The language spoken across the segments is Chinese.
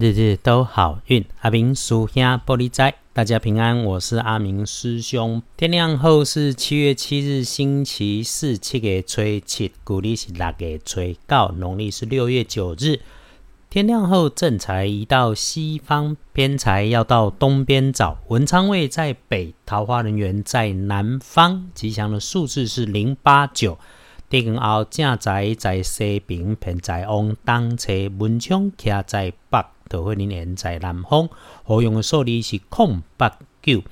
日日都好运，阿明属下玻璃仔，大家平安，我是阿明师兄。天亮后是七月七日，星期四，七月初七，古历是六月初九，农历是六月九日。天亮后正财移到西方，偏财要到东边找。文昌位在北，桃花人员在南方。吉祥的数字是零八九。天后正财在西边，偏财往东侧。文昌徛在北。都会连连在南方，何用的数字是空八九。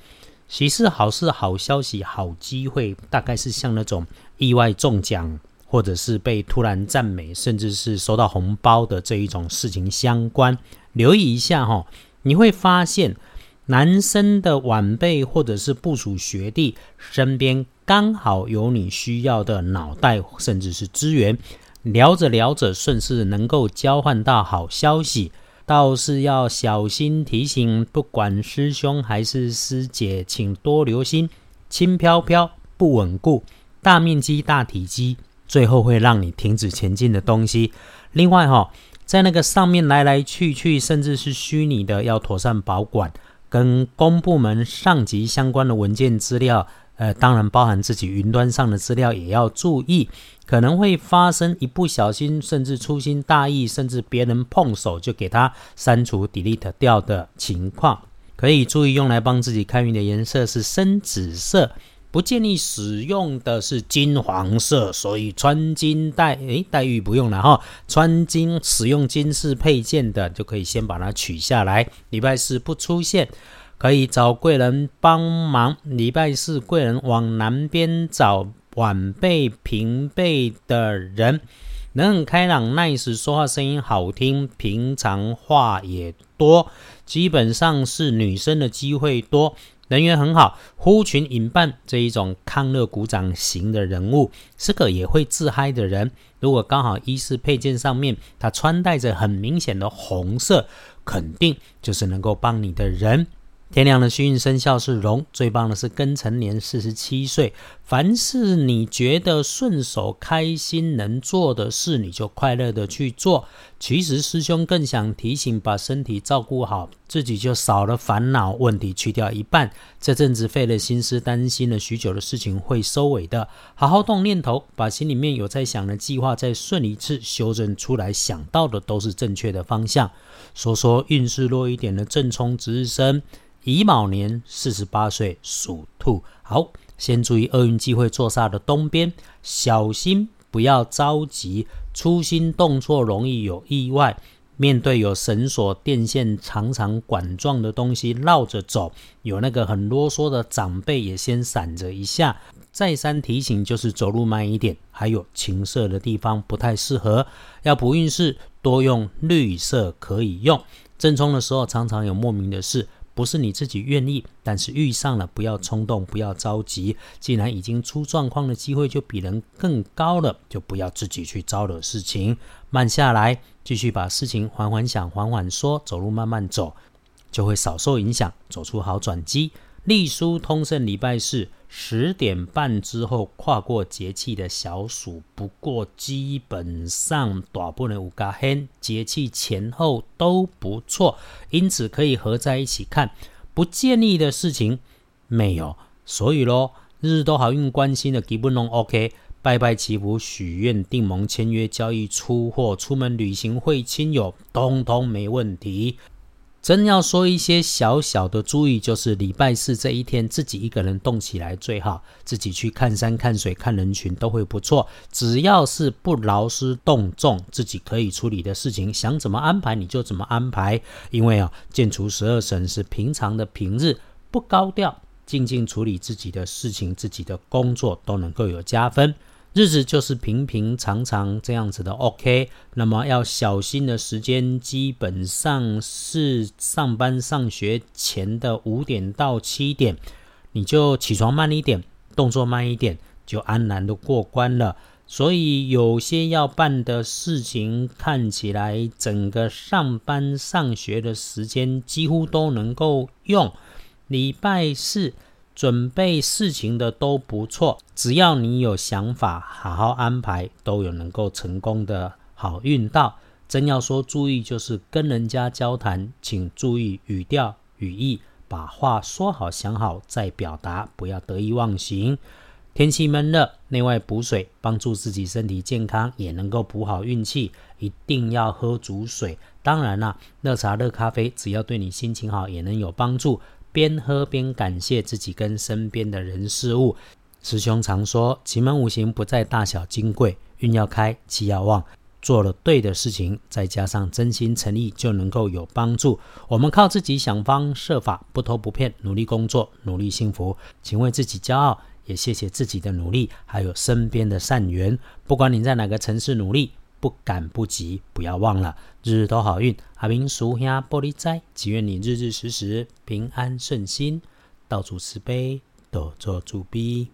喜事、好事、好消息、好机会，大概是像那种意外中奖，或者是被突然赞美，甚至是收到红包的这一种事情相关。留意一下哈，你会发现男生的晚辈或者是部属学弟身边刚好有你需要的脑袋，甚至是资源。聊着聊着，顺势能够交换到好消息。倒是要小心提醒，不管师兄还是师姐，请多留心，轻飘飘、不稳固、大面积、大体积，最后会让你停止前进的东西。另外哈，在那个上面来来去去，甚至是虚拟的，要妥善保管，跟公部门上级相关的文件资料。呃，当然包含自己云端上的资料也要注意，可能会发生一不小心，甚至粗心大意，甚至别人碰手就给它删除、delete 掉的情况。可以注意用来帮自己开运的颜色是深紫色，不建议使用的是金黄色。所以穿金戴，诶，戴玉不用了哈，穿金使用金饰配件的就可以先把它取下来。礼拜四不出现。可以找贵人帮忙。礼拜四贵人往南边找晚辈平辈的人，人很开朗，nice，说话声音好听，平常话也多，基本上是女生的机会多，人缘很好，呼群引伴这一种康乐鼓掌型的人物，是个也会自嗨的人。如果刚好衣饰配件上面他穿戴着很明显的红色，肯定就是能够帮你的人。天亮的幸运生肖是龙，最棒的是庚辰年四十七岁。凡是你觉得顺手、开心、能做的事，你就快乐的去做。其实师兄更想提醒，把身体照顾好，自己就少了烦恼，问题去掉一半。这阵子费了心思、担心了许久的事情会收尾的。好好动念头，把心里面有在想的计划再顺一次修正出来，想到的都是正确的方向。说说运势弱一点的正冲值日生。乙卯年四十八岁属兔，好，先注意厄运机会坐煞的东边，小心不要着急，粗心动作容易有意外。面对有绳索、电线、长长管状的东西绕着走，有那个很啰嗦的长辈也先闪着一下。再三提醒，就是走路慢一点。还有青色的地方不太适合，要补运势，多用绿色可以用。正冲的时候常常有莫名的事。不是你自己愿意，但是遇上了，不要冲动，不要着急。既然已经出状况的机会就比人更高了，就不要自己去招惹事情，慢下来，继续把事情缓缓想，缓缓说，走路慢慢走，就会少受影响，走出好转机。隶书通胜礼拜四十点半之后跨过节气的小暑，不过基本上大部分五加黑节气前后都不错，因此可以合在一起看。不建议的事情没有，所以咯，日日都好运，关心的基本拢 OK。拜拜祈福、许愿、订盟、签约、交易、出货、出门旅行、会亲友，通通没问题。真要说一些小小的注意，就是礼拜四这一天自己一个人动起来最好，自己去看山、看水、看人群都会不错。只要是不劳师动众，自己可以处理的事情，想怎么安排你就怎么安排。因为啊，建除十二神是平常的平日，不高调，静静处理自己的事情、自己的工作都能够有加分。日子就是平平常常这样子的，OK。那么要小心的时间，基本上是上班上学前的五点到七点，你就起床慢一点，动作慢一点，就安然的过关了。所以有些要办的事情，看起来整个上班上学的时间几乎都能够用。礼拜四。准备事情的都不错，只要你有想法，好好安排，都有能够成功的好运到。真要说注意，就是跟人家交谈，请注意语调、语义，把话说好、想好再表达，不要得意忘形。天气闷热，内外补水，帮助自己身体健康，也能够补好运气。一定要喝足水。当然啦，热茶、热咖啡，只要对你心情好，也能有帮助。边喝边感谢自己跟身边的人事物。师兄常说，奇门五行不在大小金贵，运要开，气要旺。做了对的事情，再加上真心诚意，就能够有帮助。我们靠自己想方设法，不偷不骗，努力工作，努力幸福。请为自己骄傲。也谢谢自己的努力，还有身边的善缘。不管你在哪个城市努力，不赶不急，不要忘了，日日都好运。阿明叔兄玻璃斋，祈愿你日日时时平安顺心，到处慈悲，多做主逼。